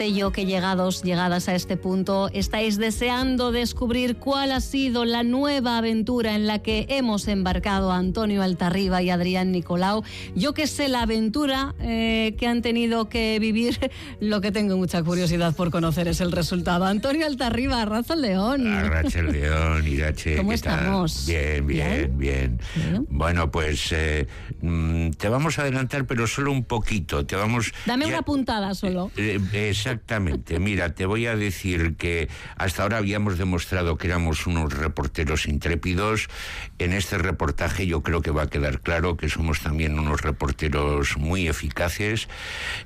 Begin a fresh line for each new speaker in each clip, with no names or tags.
sé yo que llegados, llegadas a este punto, estáis deseando descubrir cuál ha sido la nueva aventura en la que hemos embarcado Antonio Altarriba y Adrián Nicolau. Yo que sé la aventura eh, que han tenido que vivir, lo que tengo mucha curiosidad por conocer es el resultado. Antonio Altarriba, Arraza León.
Arracha León, Irache.
¿Cómo estamos?
Bien, bien, bien, Bueno, pues eh, mm, te vamos a adelantar, pero solo un poquito. Te vamos.
Dame una puntada solo.
Eh, exactamente. Mira, te voy a decir que hasta ahora habíamos demostrado que éramos unos reporteros intrépidos. En este reportaje yo creo que va a quedar claro que somos también unos reporteros muy eficaces,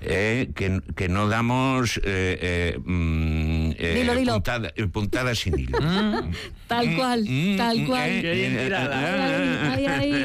eh, que, no damos eh, mm, puntadas sin hilo.
tal cual, tal cual.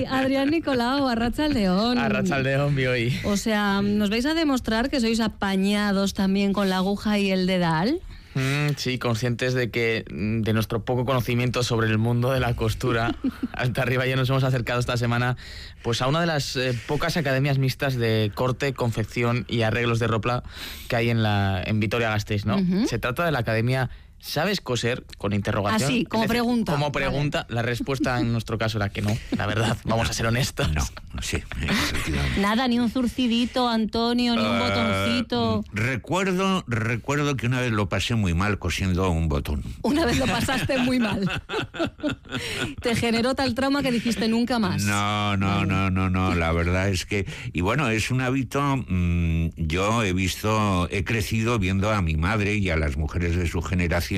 Adrián Nicolau, Arracha León.
Arracha León, vi hoy.
O sea, nos vais a demostrar que sois apañados también con la aguja y el dedal.
Mm, sí, conscientes de que mm, de nuestro poco conocimiento sobre el mundo de la costura, hasta arriba ya nos hemos acercado esta semana pues a una de las eh, pocas academias mixtas de corte, confección y arreglos de ropa que hay en la en Vitoria Gasteiz, ¿no? Se trata de la Academia ¿Sabes coser? Con interrogación.
Así, como pregunta.
Como pregunta, la respuesta en nuestro caso era que no, la verdad, vamos a ser honestos.
No, sí.
Nada, ni un zurcidito, Antonio, ni un ah, botoncito.
Recuerdo, recuerdo que una vez lo pasé muy mal cosiendo un botón.
Una vez lo pasaste muy mal. Te generó tal trauma que dijiste nunca más.
No, no, no, no, no, la verdad es que... Y bueno, es un hábito, mm, yo he visto, he crecido viendo a mi madre y a las mujeres de su generación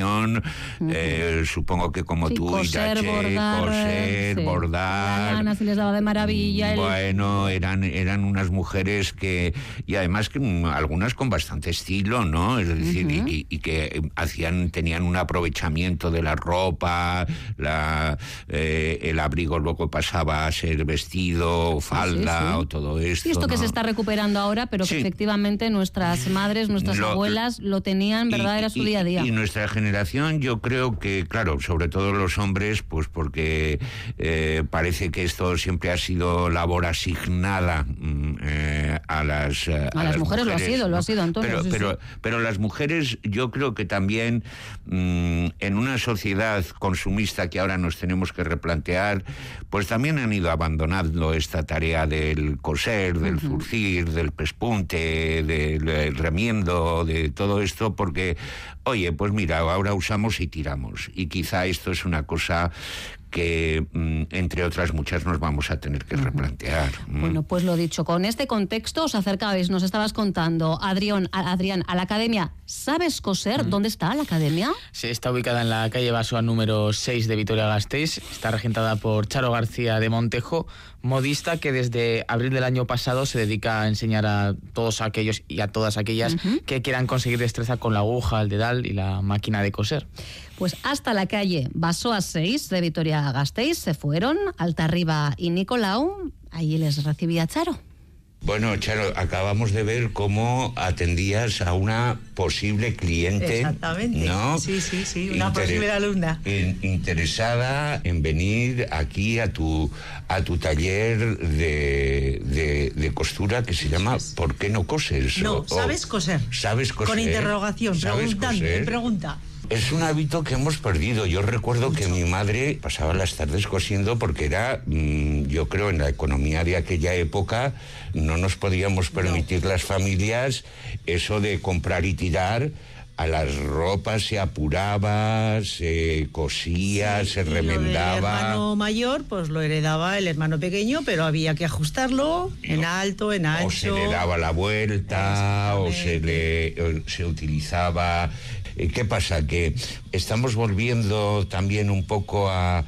eh, supongo que como tú,
coser, bordar,
coser, bordar.
La se les daba de maravilla.
Bueno, eran, eran unas mujeres que, y además que mm, algunas con bastante estilo, ¿no? Es decir, y, que hacían, tenían un aprovechamiento de la ropa, la, eh, el abrigo luego pasaba a ser vestido, falda o todo esto.
Y esto que se está recuperando ahora, pero que efectivamente nuestras madres, nuestras abuelas lo tenían, ¿verdad? Era su día a día.
Y nuestra generación yo creo que, claro, sobre todo los hombres, pues porque eh, parece que esto siempre ha sido labor asignada mm, eh, a las
a, las, mujeres, lo ha sido, lo ha sido Antonio.
Pero, pero, pero, las mujeres yo creo que también mm, en una sociedad consumista que ahora nos tenemos que replantear, pues también han ido abandonando esta tarea del coser, del zurcir, del pespunte, del remiendo, de todo esto, porque, oye, pues mira, ahora usamos y tiramos. Y quizá esto es una cosa que, mm, entre otras muchas, nos vamos a tener que replantear.
Mm. Bueno, pues lo dicho, con este contexto os acercabais, nos estabas contando, Adrián, a, Adrián, a la academia. ¿Sabes coser? ¿Dónde está la academia?
Sí, está ubicada en la calle Basoa número 6 de Vitoria-Gasteiz. Está regentada por Charo García de Montejo, modista que desde abril del año pasado se dedica a enseñar a todos aquellos y a todas aquellas que quieran conseguir destreza con la aguja, el dedal y la máquina de coser.
Pues hasta la calle Basoa 6 de Vitoria-Gasteiz se fueron Altarriba y Nicolau. Ahí les recibía Charo.
Bueno, Charo, acabamos de ver cómo atendías a una posible cliente.
Exactamente.
¿no?
Sí, sí, sí, una posible alumna.
interesada en venir aquí a tu, a tu taller de, de, costura que se llama ¿Por qué no coses?
No, ¿sabes coser?
¿Sabes coser?
Con interrogación, preguntando, pregunta.
Es un hábito que hemos perdido. Yo recuerdo que mi madre pasaba las tardes cosiendo porque era, mm, yo creo, en la economía de aquella época no nos podíamos permitir las familias eso de comprar y tirar a las ropas se apuraba, se cosía, se remendaba. el
hermano mayor, pues lo heredaba el hermano pequeño, pero había que ajustarlo en alto, en ancho. O
se le daba la vuelta, o se le se utilizaba eh, ¿Qué pasa? Que estamos volviendo también un poco a,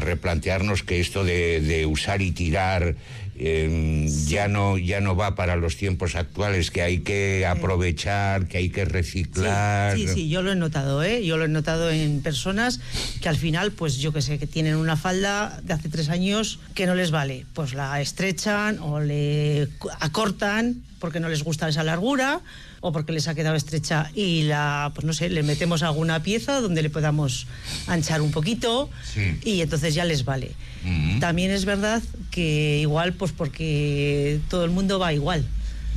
replantearnos que esto de, usar y tirar em, ya no ya no va para los tiempos actuales que hay que aprovechar que hay que reciclar.
Sí, sí, yo lo he notado eh yo lo he notado en personas que al final pues yo que sé que tienen una falda de hace tres años que no les vale. Pues la estrechan o le acortan porque no les gusta esa largura o porque les ha quedado estrecha y la, pues no sé, le metemos alguna pieza donde le podamos anchar un poquito y entonces ya les vale. También es verdad que igual, pues porque todo el mundo va igual.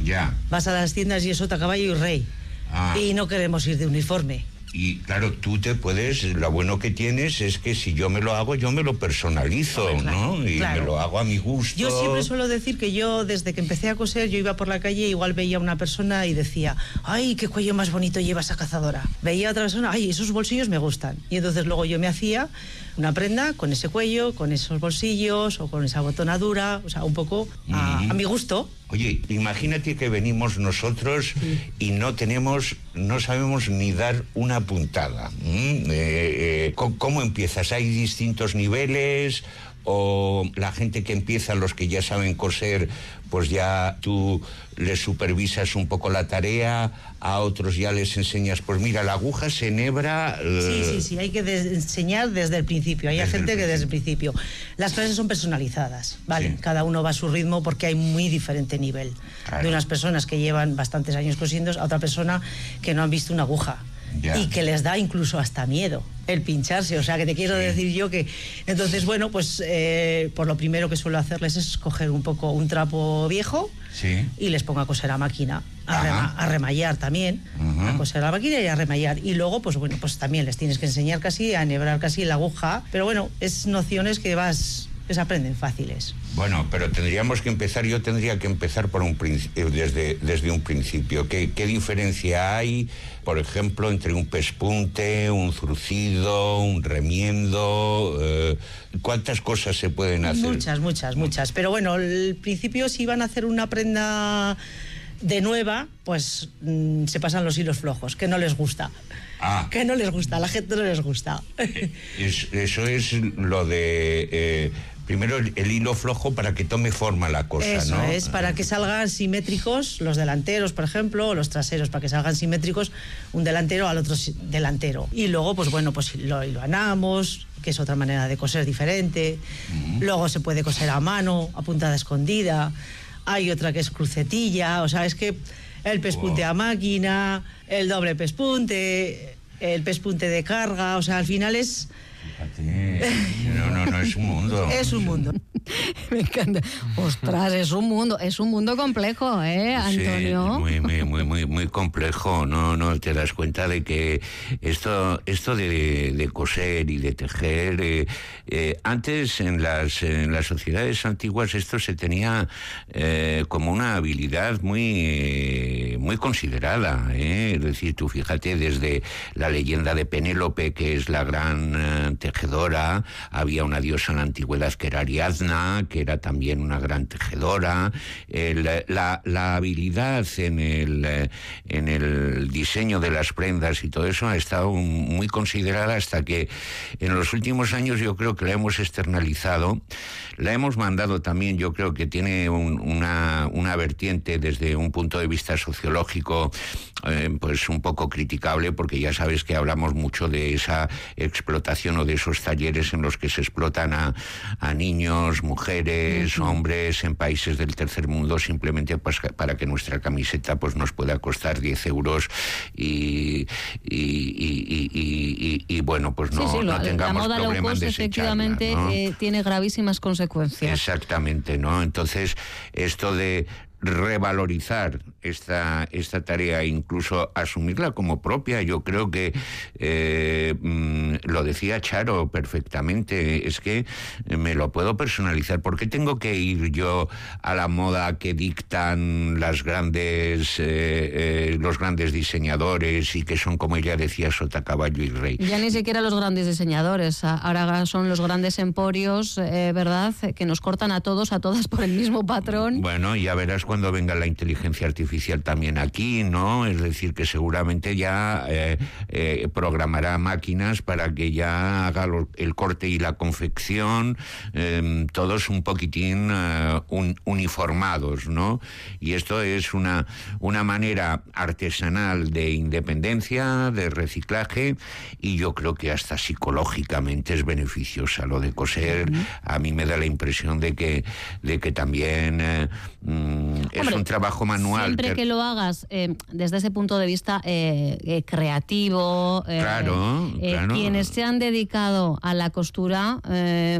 Ya.
Vas a las tiendas y eso te caballo y rey.
Ah.
y no queremos ir de uniforme.
Y claro, tú te puedes, lo bueno que tienes es que si yo me lo hago, yo me lo personalizo,
claro,
¿no? Y
claro.
me lo hago a mi gusto.
Yo siempre suelo decir que yo, desde que empecé a coser, yo iba por la calle, igual veía a una persona y decía, ay, qué cuello más bonito lleva esa cazadora. Veía a otra persona, ay, esos bolsillos me gustan. Y entonces luego yo me hacía una prenda con ese cuello, con esos bolsillos o con esa botonadura, o sea, un poco a, mi gusto.
Oye, imagínate que venimos nosotros y no tenemos, no sabemos ni dar una puntada. Eh, eh, ¿cómo, cómo empiezas? ¿Hay distintos niveles? ¿O la gente que empieza, los que ya saben coser, pues ya tú les supervisas un poco la tarea? A otros ya les enseñas, pues mira, la aguja se enhebra...
Sí,
eh,
sí, sí, hay que enseñar desde el principio. Hay
el
gente que desde el principio. Las clases son personalizadas, ¿vale?
Sí.
Cada uno va a su ritmo porque hay muy diferente nivel.
Claro.
De unas personas que llevan bastantes años cosiendo a otra persona que no han visto una aguja. Y que les da incluso hasta miedo el pincharse. O sea, que te quiero
Sí.
decir yo que. Entonces, bueno, pues eh, por lo primero que suelo hacerles es coger un poco un trapo viejo
Sí.
y les pongo a coser a máquina, a, rema- a remallar también, a coser a la máquina y a remallar. Y luego, pues bueno, pues también les tienes que enseñar casi a enhebrar casi la aguja. Pero bueno, es nociones que vas, que se aprenden fáciles.
Bueno, pero tendríamos que empezar, yo tendría que empezar por un eh, desde, desde un principio. ¿Qué, ¿Qué diferencia hay, por ejemplo, entre un pespunte, un zurcido, un remiendo? eh, ¿Cuántas cosas se pueden hacer?
Muchas, muchas, muchas. Pero bueno, al principio si van a hacer una prenda de nueva, pues mm, se pasan los hilos flojos, que no les gusta.
Ah.
Que no les gusta, a la gente no les gusta.
Es- eso es lo de... eh, primero el, el hilo flojo para que tome forma la cosa,
Eso
¿no?
es, para que salgan simétricos los delanteros, por ejemplo, o los traseros, para que salgan simétricos un delantero al otro delantero. Y luego, pues bueno, pues lo hilvanamos, que es otra manera de coser diferente. Luego se puede coser a mano, a puntada escondida. Hay otra que es crucetilla, o sea, es que el pespunte
Wow.
a máquina, el doble pespunte, el pespunte de carga, o sea, al final es,
Fíjate. No, no, no, es un mundo.
es un mundo.
Me encanta. Ostras, es un mundo, es un mundo complejo, ¿eh, Antonio?
Sí, muy, muy, muy, muy, muy complejo. No, no te das cuenta de que esto, esto de, de coser y de tejer, eh, eh, antes en las, en las sociedades antiguas esto se tenía eh, como una habilidad muy, muy considerada. ¿eh? Es decir, tú fíjate desde la leyenda de Penélope, que es la gran eh, tejedora, había una diosa en la antigüedad que era Ariadna, que era también una gran tejedora. El, la, habilidad en el, eh, en el diseño de las prendas y todo eso ha estado muy considerada hasta que en los últimos años yo creo que la hemos externalizado. La hemos mandado también, yo creo que tiene un- una, una vertiente desde un punto de vista sociológico, eh, pues un poco criticable, porque ya sabes que hablamos mucho de esa explotación de esos talleres en los que se explotan a, a niños, mujeres, hombres en países del tercer mundo simplemente pues, para que nuestra camiseta pues nos pueda costar 10 euros y, y, y- y- bueno, pues no,
sí, sí,
no
lo- la
tengamos
moda low
problema en
cost
desecharla,
efectivamente
¿no?
eh, tiene gravísimas consecuencias.
Exactamente, ¿no? Entonces, esto de revalorizar esta, esta tarea incluso asumirla como propia, yo creo que eh, mm, lo decía Charo perfectamente, es que me lo puedo personalizar. ¿Por qué tengo que ir yo a la moda que dictan las grandes, eh, eh, los grandes diseñadores y que son, como ella decía, sota, caballo y rey?
Ya ni siquiera los grandes diseñadores, ahora son los grandes emporios, eh, ¿verdad? Que nos cortan a todos, a todas por el mismo patrón.
Bueno, ya verás cuando venga la inteligencia artificial también aquí, ¿no? Es decir, que seguramente ya eh, eh, programará máquinas para que ya haga lo- el corte y la confección, eh, todos un poquitín eh, un- uniformados, ¿no? Y esto es una, una manera artesanal de independencia, de reciclaje, y yo creo que hasta psicológicamente es beneficiosa. Lo de coser, a mí me da la impresión de que, de que también mm, es
Hombre,
un trabajo manual,
siempre que lo hagas eh, desde ese punto de vista eh, eh, creativo.
claro, claro.
Quienes se han dedicado a la costura,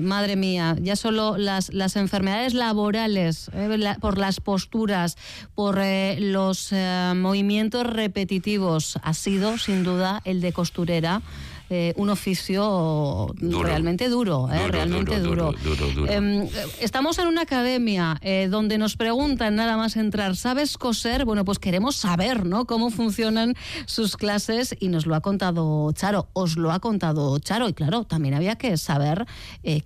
madre mía, ya solo las, las enfermedades laborales, por las posturas, por los movimientos repetitivos, ha sido sin duda el de costurera. Eh, un oficio realmente duro, eh, realmente duro. Em, estamos en una academia eh, donde nos preguntan nada más entrar, ¿sabes coser? Bueno, pues queremos saber, ¿no? Cómo funcionan sus clases y nos lo ha contado Charo, os lo ha contado Charo y claro, también había que saber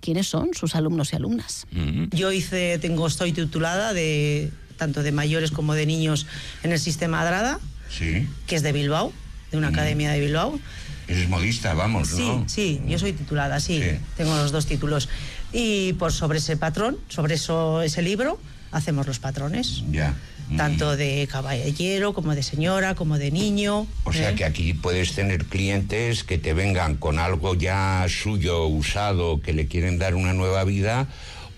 quiénes son sus alumnos y alumnas.
Mm-hmm. Yo hice, tengo, estoy titulada de tanto de mayores como de niños en el sistema Adrada, que es de Bilbao, de una mm. academia de Bilbao.
Eres modista, vamos,
sí,
¿no?
Sí, yo soy titulada, sí, Tengo los dos títulos. Y por sobre ese patrón, sobre eso, ese libro, hacemos los patrones.
Ya.
Tanto de caballero, como de señora, como de niño.
O sea ¿eh? que aquí puedes tener clientes que te vengan con algo ya suyo, usado, que le quieren dar una nueva vida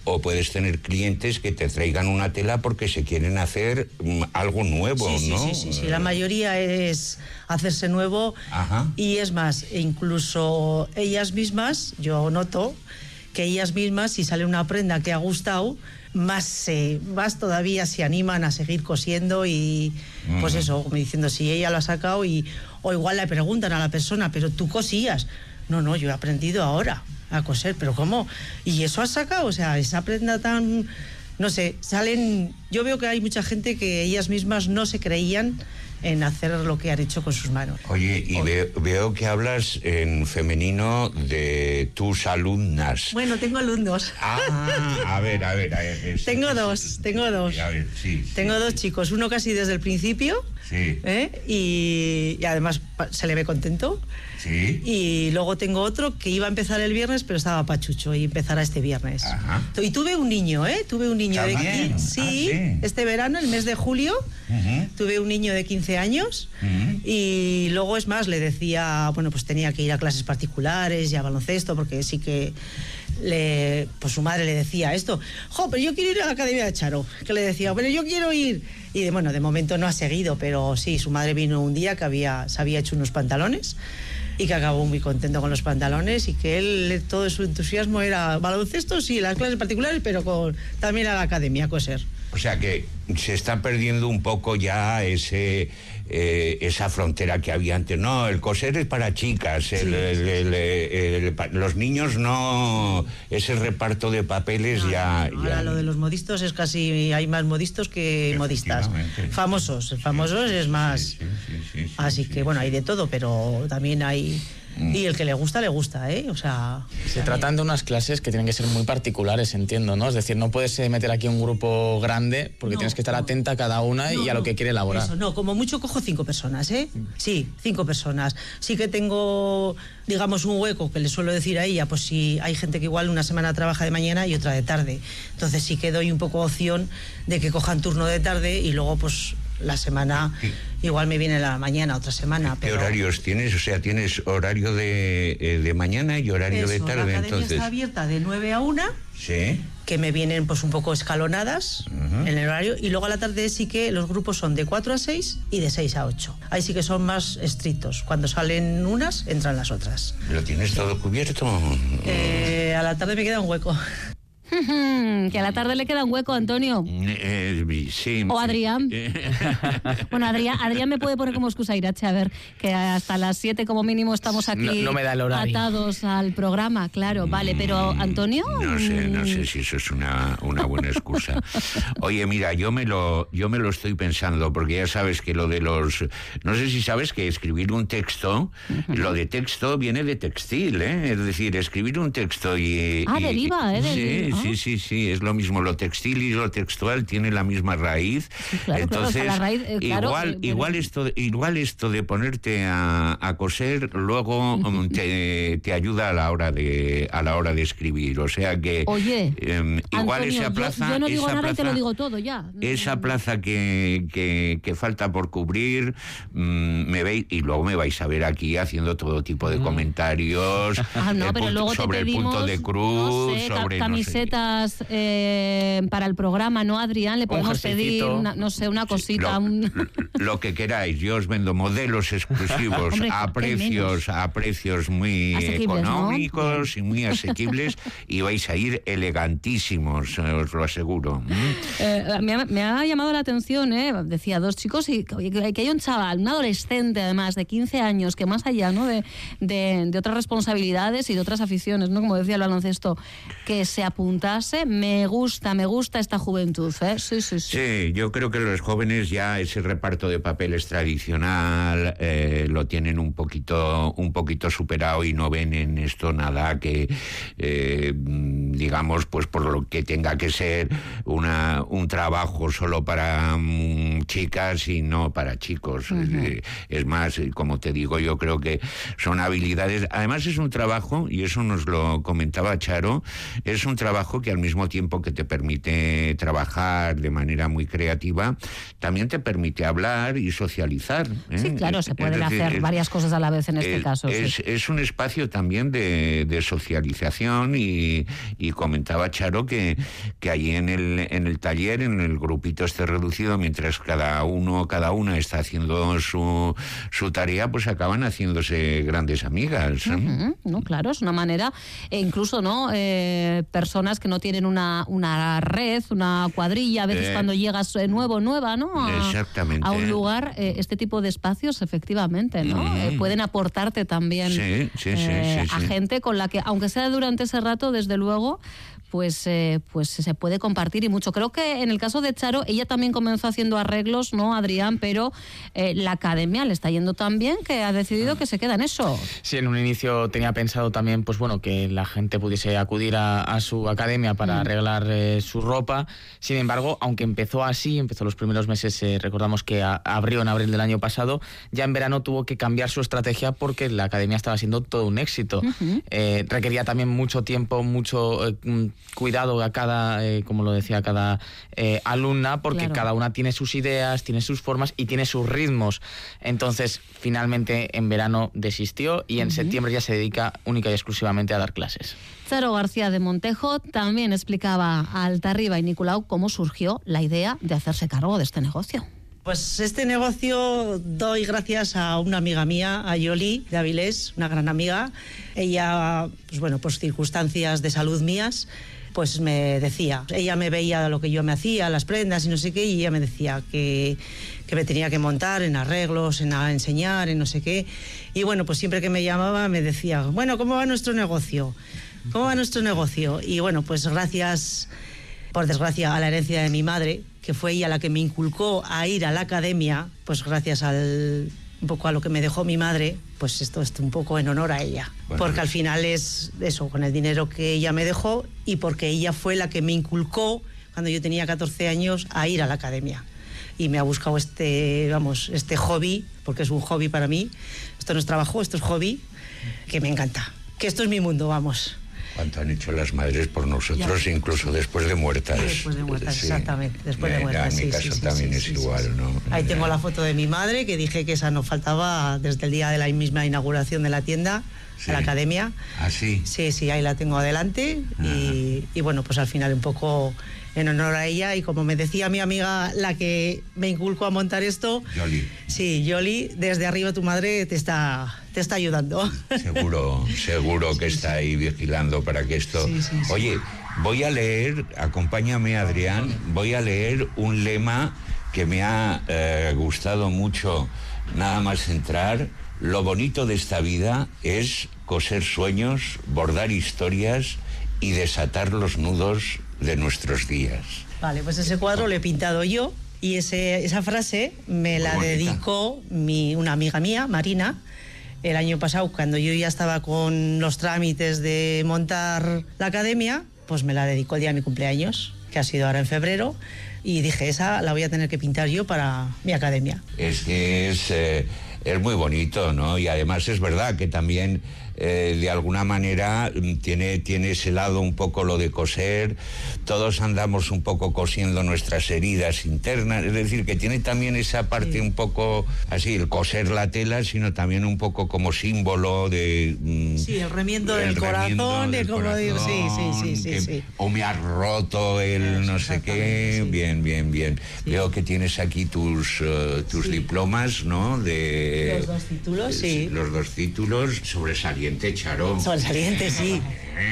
o puedes tener clientes que te traigan una tela porque se quieren hacer mm, algo nuevo, ¿no?
Sí, sí, sí, la mayoría es hacerse nuevo y es más, incluso ellas mismas, yo noto que ellas mismas, si sale una prenda que ha gustado, más, más todavía se animan a seguir cosiendo y pues eso, como diciendo, si ella lo ha sacado y, o igual le preguntan a la persona, pero tú cosías. No, no, yo he aprendido ahora a coser, pero ¿cómo? ¿Y eso has sacado? O sea, esa prenda tan... No sé, salen... Yo veo que hay mucha gente que ellas mismas no se creían en hacer lo que han hecho con sus manos.
Oye, y veo, que hablas en femenino de tus alumnas.
Bueno, tengo alumnos.
Ah, a ver, a ver. A ver
tengo dos, tengo dos. A ver, sí, tengo dos chicos, uno casi desde el principio. Sí. ¿eh? Y, y, además se le ve contento. Y luego tengo otro que iba a empezar el viernes, pero estaba pachucho y empezará este viernes. Y tuve un niño, ¿eh? Tuve un niño de 15, sí, ah, este verano, el mes de julio, tuve un niño de 15 años y luego es más, le decía, bueno, pues tenía que ir a clases particulares y a baloncesto porque sí que le, pues su madre le decía esto, jo, pero yo quiero ir a la Academia de Charo, que le decía, pero yo quiero ir. Y bueno, de momento no ha seguido, pero sí, su madre vino un día que había, se había hecho unos pantalones y que acabó muy contento con los pantalones y que él todo su entusiasmo era baloncesto, sí, las clases particulares, pero con, también a la academia coser.
O sea que se está perdiendo un poco ya ese eh, esa frontera que había antes. No, el coser es para chicas, los niños no, ese reparto de papeles ya,
Ahora lo de los modistos es casi, hay más modistos que modistas. Famosos, famosos es más. Así que bueno, hay de todo, pero también hay Mm. Y el que le gusta, le gusta, ¿eh? O sea...
Se tratan de unas clases que tienen que ser muy particulares, entiendo, ¿no? Es decir, no puedes eh, meter aquí un grupo grande porque tienes que estar atenta a cada una y a lo que quiere elaborar. Eso,
no, como mucho cojo cinco personas, ¿eh? Sí, cinco personas. Sí que tengo, digamos, un hueco que le suelo decir a ella, pues si hay gente que igual una semana trabaja de mañana y otra de tarde. Entonces sí que doy un poco opción de que cojan turno de tarde y luego pues la semana igual me viene la mañana, otra semana.
¿Qué horarios tienes? O sea, tienes horario de, eh, mañana y horario de tarde.
La
entonces
está abierta de 9 a 1.
Sí.
Que me vienen pues un poco escalonadas en el horario. Y luego a la tarde sí que los grupos son de 4 a 6 y de 6 a 8. Ahí sí que son más estrictos. Cuando salen unas, entran las otras.
¿Lo tienes todo cubierto?
Eh, a la tarde me queda un hueco.
que a la tarde le queda un hueco, Antonio.
Eh, sí.
O Adrián. bueno, Adrián, Adrián me puede poner como excusa Irache, a ver, que hasta las 7 como mínimo estamos aquí atados al programa, claro, vale, pero Antonio...
No sé, no sé si eso es una, una buena excusa. Oye, mira, yo me, lo, yo me lo estoy pensando, porque ya sabes que lo de los... No sé si sabes que escribir un texto, lo de texto viene de textil, ¿eh? Es decir, escribir un texto y...
Ah, deriva, ¿eh?
Sí, sí, sí, sí, es lo mismo. Lo textil y lo textual tiene la misma raíz. Entonces, igual, igual, esto, igual esto de ponerte a, coser luego um, te, ayuda a la hora de a la hora de escribir. O sea que
Oye,
em, igual esa plaza.
Yo, no digo
esa
nada
plaza,
y te lo digo todo ya.
Esa plaza que, que, falta por cubrir, mm, me veis, y luego me vais a ver aquí haciendo todo tipo de mm. comentarios
ah, no,
eh,
pero luego
sobre
te
el punto de cruz, sobre
camiseta cositas eh, para el programa, ¿no, Adrián? Le podemos pedir, no sé, una cosita.
Lo, que queráis. Yo os vendo modelos exclusivos a precios a precios muy económicos y muy asequibles y vais a ir elegantísimos, eh, os lo aseguro.
¿Mm? me, ha, llamado la atención, decía dos chicos y que, hay un chaval, un adolescente además de 15 años, que más allá ¿no? de, de otras responsabilidades y de otras aficiones, ¿no? como decía el baloncesto, que se Me gusta, me gusta esta juventud. ¿eh? Sí, sí, sí.
Sí, yo creo que los jóvenes ya ese reparto de papeles tradicional eh, lo tienen un poquito, un poquito superado y no ven en esto nada que, eh, digamos, pues por lo que tenga que ser una, un trabajo solo para mm, chicas y no para chicos. es más, como te digo, yo creo que son habilidades. Además es un trabajo, y eso nos lo comentaba Charo, es un trabajo que al mismo tiempo que te permite trabajar de manera muy creativa, también te permite hablar y socializar.
¿eh? Sí, claro, se pueden hacer varias cosas a la vez en este caso.
Es, un espacio también de, socialización y, comentaba Charo que, que allí en el, en el taller, en el grupito este reducido, mientras cada uno, cada una está haciendo su, su tarea, pues acaban haciéndose grandes amigas.
¿eh? no, claro, es una manera, e incluso no eh, personas que no tienen una, una red, una cuadrilla, a veces eh. cuando llegas nuevo, nueva, ¿no?
A, Exactamente.
A un lugar, este tipo de espacios, efectivamente, ¿no? Mm. pueden aportarte también a gente con la que, aunque sea durante ese rato, desde luego, pues, eh, pues se puede compartir y mucho. Creo que en el caso de Charo, ella también comenzó haciendo arreglos, ¿no, Adrián? Pero eh, la academia le está yendo tan bien que ha decidido que se queda en eso.
Sí, en un inicio tenía pensado también, pues bueno, que la gente pudiese acudir a, su academia para mm. arreglar eh, su ropa. Sin embargo, aunque empezó así, empezó los primeros meses, recordamos que abrió en abril del año pasado, ya en verano tuvo que cambiar su estrategia porque la academia estaba siendo todo un éxito. requería también mucho tiempo, mucho cuidado a cada, eh, como lo decía, a cada eh, alumna, porque cada una tiene sus ideas, tiene sus formas y tiene sus ritmos. Entonces, finalmente en verano desistió y en septiembre ya se dedica única y exclusivamente a dar clases.
Cero García de Montejo también explicaba a Altarriba y Nicolau cómo surgió la idea de hacerse cargo de este negocio.
Pues este negocio doy gracias a una amiga mía, a Yoli de Avilés, una gran amiga. Ella, pues bueno, por circunstancias de salud mías, pues me decía, ella me veía lo que yo me hacía, las prendas y no sé qué, y ella me decía que, que me tenía que montar en arreglos, en enseñar, en no sé qué. Y bueno, pues siempre que me llamaba me decía, bueno, ¿cómo va nuestro negocio? ¿Cómo va nuestro negocio? Y bueno, pues gracias, por desgracia, a la herencia de mi madre, que fue ella la que me inculcó a ir a la academia, pues gracias al un poco a lo que me dejó mi madre, pues esto es un poco en honor a ella. porque al final es eso, con el dinero que ella me dejó y porque ella fue la que me inculcó cuando yo tenía 14 años a ir a la academia. Y me ha buscado este, vamos, este hobby, porque es un hobby para mí. Esto no es trabajo, esto es hobby, que me encanta. Que esto es mi mundo, vamos.
Cuánto han hecho las madres por nosotros, incluso después de muertas.
Después de muertas, exactamente. Después de muertas.
En mi caso también es igual, ¿no?
Ahí tengo la foto de mi madre, que dije que esa no faltaba desde el día de la misma inauguración de la tienda, de la academia.
¿Ah, sí?
Sí, sí, ahí la tengo adelante. Y, y bueno, pues al final un poco en honor a ella y como me decía mi amiga, la que me inculcó a montar esto,
Yoli.
Sí, Yoli, desde arriba tu madre te está, te está ayudando.
Seguro, seguro que está ahí vigilando para que esto... Oye, voy a leer, acompáñame Adrián, voy a leer un lema que me ha eh, gustado mucho nada más entrar. Lo bonito de esta vida es coser sueños, bordar historias y desatar los nudos de nuestros días.
Vale, pues ese cuadro lo he pintado yo y ese, esa frase me la dedicó mi, una amiga mía, Marina, el año pasado, cuando yo ya estaba con los trámites de montar la academia, pues me la dedicó el día de mi cumpleaños, que ha sido ahora en febrero, y dije, esa la voy a tener que pintar yo para mi academia.
Es que es, eh, es muy bonito, ¿no? Y además es verdad que también eh, de alguna manera mm, tiene, tiene ese lado un poco lo de coser, todos andamos un poco cosiendo nuestras heridas internas, es decir, que tiene también esa parte un poco así, el coser la tela, sino también un poco como símbolo de...
Mm, sí, el remiendo del corazón, de como digo, sí, sí, sí, sí,
O me ha roto el no sé qué, bien, bien, bien. Veo que tienes aquí tus, eh, tus diplomas, ¿no?
De, los dos títulos, sí.
Los dos títulos, sobresaliente, Charo.
Sobresaliente, sí.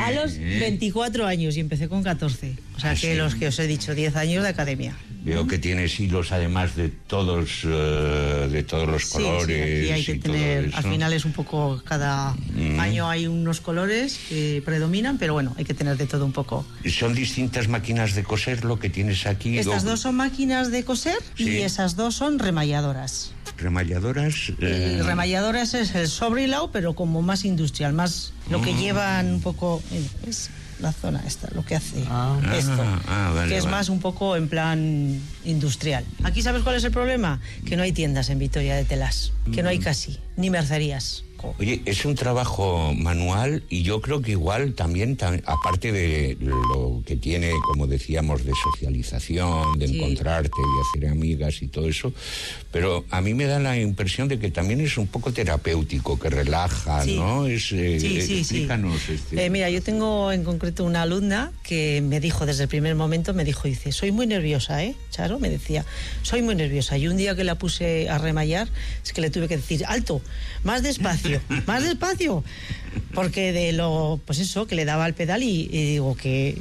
A los 24 años y empecé con 14. O sea ah, que los que os he dicho, 10 años de academia.
Veo que tienes hilos además de todos eh, de todos los colores.
Sí, hay que tener, al final es un poco, cada mm. año hay unos colores que predominan, pero bueno, hay que tener de todo un poco.
¿Son distintas máquinas de coser lo que tienes aquí?
Estas dos son máquinas de coser y esas dos son remalladoras.
¿Remalladoras?
Eh... Remalladoras es el sobrilao, pero como más industrial, más lo que mm. llevan un poco la zona esta, lo que hace ah. esto, ah, ah, que es más un poco en plan industrial. Aquí sabes cuál es el problema, que no hay tiendas en Vitoria de telas, que no hay mm. casi, ni mercerías.
Oye, es un trabajo manual y yo creo que igual también, aparte de lo que tiene, como decíamos, de socialización, de encontrarte, de hacer amigas y todo eso, pero a mí me da la impresión de que también es un poco terapéutico, que relaja, ¿no? Es,
eh, sí, sí, explícanos. Este... Eh, mira, yo tengo en concreto una alumna que me dijo desde el primer momento, me dijo, dice, soy muy nerviosa, ¿eh? Charo, me decía, soy muy nerviosa. Y un día que la puse a remallar, es que le tuve que decir, alto, más despacio más despacio. Porque de lo, pues eso, que le daba al pedal y, digo que,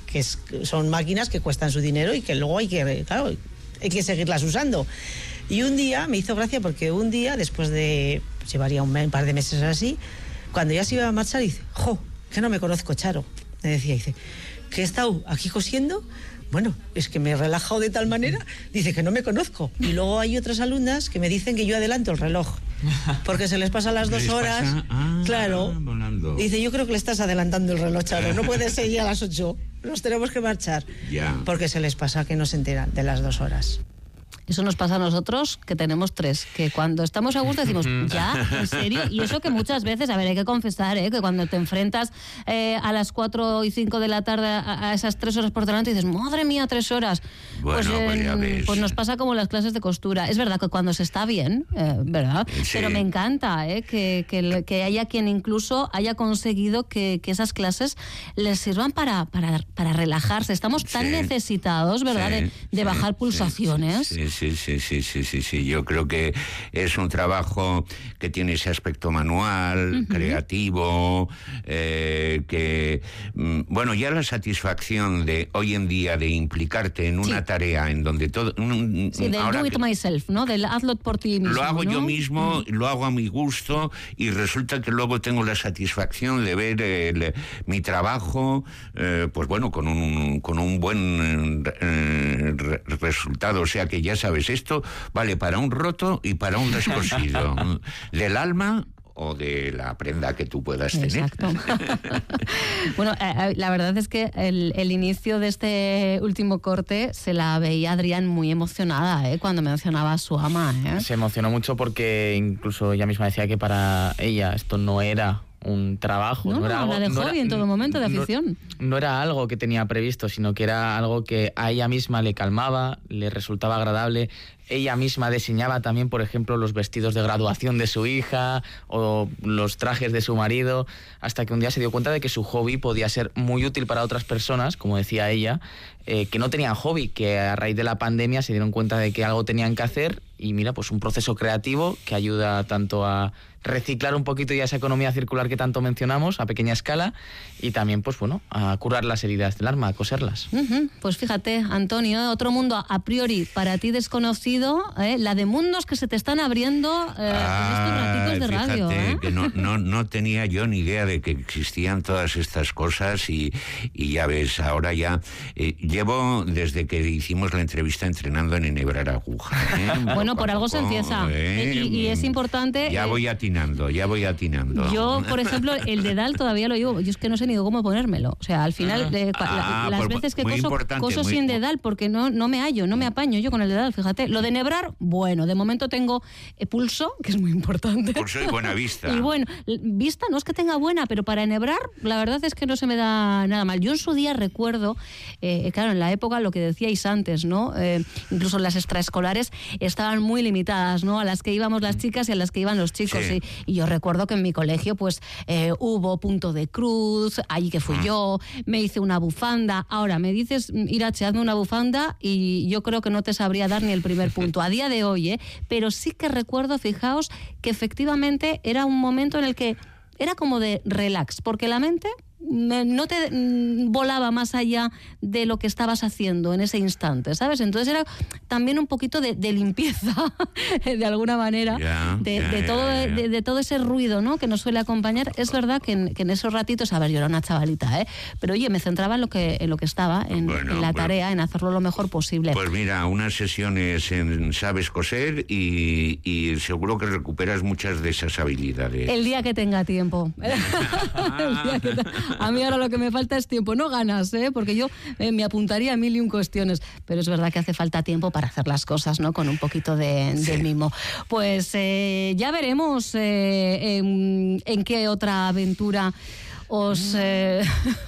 son máquinas que cuestan su dinero y que luego hay que, claro, hay que seguirlas usando. Y un día me hizo gracia porque un día, después de, llevaría un, par de meses así, cuando ya se iba a marchar, dice, jo, que no me conozco, Charo. Me decía, dice, que he estado aquí cosiendo bueno, es que me he relajado de tal manera, dice que no me conozco. Y luego hay otras alumnas que me dicen que yo adelanto el reloj, porque se les pasa las dos horas. Ah, claro. Dice, yo creo que le estás adelantando el reloj, Charo, no puede ser ya a las ocho, nos tenemos que marchar. Porque se les pasa que no se enteran de las dos horas.
Eso nos pasa a nosotros, que tenemos tres, que cuando estamos a gusto decimos, ¿ya? ¿En serio? Y eso que muchas veces, a ver, hay que confesar, ¿eh? que cuando te enfrentas eh, a las cuatro y cinco de la tarde a, esas tres horas por delante, dices, madre mía, tres horas.
pues, pues,
pues, nos pasa como las clases de costura. Es verdad que cuando se está bien, eh, ¿verdad? Pero me encanta que, que, haya quien incluso haya conseguido que, esas clases les sirvan para, para, para relajarse. Estamos tan necesitados, ¿verdad?, de, de, bajar pulsaciones
sí, sí, sí, sí, sí, sí. Yo creo que es un trabajo que tiene ese aspecto manual, creativo, eh, que, mm, bueno, ya la satisfacción de hoy en día de implicarte en una tarea en donde todo...
sí, de do it myself, ¿no? Del hazlo por ti mismo.
Lo hago yo mismo, lo hago a mi gusto y resulta que luego tengo la satisfacción de ver mi trabajo, eh, pues bueno, con un, con un buen eh, resultado. O sea que ya sabes esto vale para un roto y para un descosido. del alma o de la prenda que tú puedas tener.
Exacto. bueno, eh, eh, la verdad es que el, inicio de este último corte se la veía Adrián muy emocionada ¿eh? cuando mencionaba a su ama. ¿eh?
Se emocionó mucho porque incluso ella misma decía que para ella esto no era un trabajo.
No, era algo, de hobby en todo momento, de afición.
No, era algo que tenía previsto, sino que era algo que a ella misma le calmaba, le resultaba agradable. Ella misma diseñaba también, por ejemplo, los vestidos de graduación de su hija o los trajes de su marido, hasta que un día se dio cuenta de que su hobby podía ser muy útil para otras personas, como decía ella, eh, que no tenían hobby, que a raíz de la pandemia se dieron cuenta de que algo tenían que hacer y mira, pues un proceso creativo que ayuda tanto a reciclar un poquito ya esa economía circular que tanto mencionamos a pequeña escala y también pues bueno a curar las heridas del arma, a coserlas.
Pues fíjate, Antonio, otro mundo a priori para ti desconocido, ¿eh? la de mundos que se te están abriendo eh, en estos ratitos de radio. ¿eh?
que no, no, no, tenía yo ni idea de que existían todas estas cosas y, y ya ves, ahora ya llevo desde que hicimos la entrevista entrenando en enhebrar aguja.
bueno, por algo se empieza y, es importante.
Ya voy a atinando, ya voy atinando.
Yo, por ejemplo, el dedal todavía lo llevo. Yo es que no sé ni cómo ponérmelo. O sea, al final, eh, cua- la-
Ah,
las veces que coso, coso
muy-
sin dedal, porque no, no me hallo, no me apaño yo con el dedal, fíjate. Lo de nebrar, bueno, de momento tengo eh, pulso, que es muy importante.
Pulso y buena vista.
Y bueno, vista no es que tenga buena, pero para enhebrar, la verdad es que no se me da nada mal. Yo en su día recuerdo, eh, claro, en la época lo que decíais antes, ¿no? Eh, incluso las extraescolares estaban muy limitadas, ¿no? A las que íbamos las chicas y a las que iban los chicos.
Sí.
Y, y yo recuerdo que en mi colegio, pues, eh, hubo punto de cruz, allí que fui
Ah.
yo, me hice una bufanda. Ahora, me dices, Irache, hazme una bufanda y yo creo que no te sabría dar ni el primer punto a día de hoy, ¿eh? Pero sí que recuerdo, fijaos, que efectivamente era un momento en el que era como de relax, porque la mente mm, no te mm, volaba más allá de lo que estabas haciendo en ese instante, ¿sabes? Entonces era también un poquito de, de limpieza, de alguna manera, de, todo,
ya, ya.
de, de todo ese ruido ¿no? que nos suele acompañar. Es verdad que en, que en esos ratitos, a ver, yo era una chavalita, ¿eh? pero oye, me centraba en lo que, en lo que estaba, en,
Bueno,
en la
bueno.
tarea, en hacerlo lo mejor posible.
Pues mira, unas sesiones en Sabes Coser y, y seguro que recuperas muchas de esas habilidades.
El día que tenga tiempo. El día que te- A mí ahora lo que me falta es tiempo. No ganas, ¿eh? porque yo eh, me apuntaría a mil y un cuestiones. Pero es verdad que hace falta tiempo para hacer las cosas, ¿no? Con un poquito de, de mimo. Pues eh, ya veremos eh, en, en qué otra aventura os eh,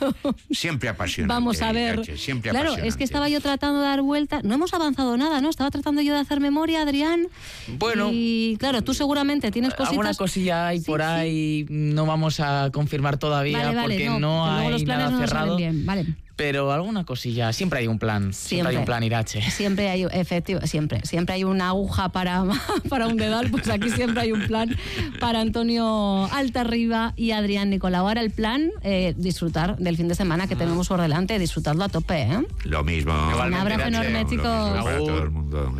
Siempre apasionante.
vamos a ver.
Irache, siempre
claro, es que estaba yo tratando de dar vuelta. No hemos avanzado nada, ¿no? Estaba tratando yo de hacer memoria, Adrián.
Bueno.
Y claro, tú seguramente tienes cositas.
Alguna cosilla hay
Sí,
por
sí.
ahí, no vamos a confirmar todavía
Vale, vale,
porque
no,
no,
que luego
hay
los planes
nada
no
cerrado.
bien, vale.
Pero alguna cosilla, siempre hay un plan, siempre, hay un plan Irache.
Siempre hay, efectivo, siempre, siempre hay una aguja para, para un dedal, pues aquí siempre hay un plan para Antonio Altarriba y Adrián Nicolau. Ahora el plan, eh, disfrutar del fin de semana que tenemos por delante, disfrutarlo a tope, ¿eh?
Lo mismo.
Un abrazo
Irache.
enorme, chicos.
para todo el mundo.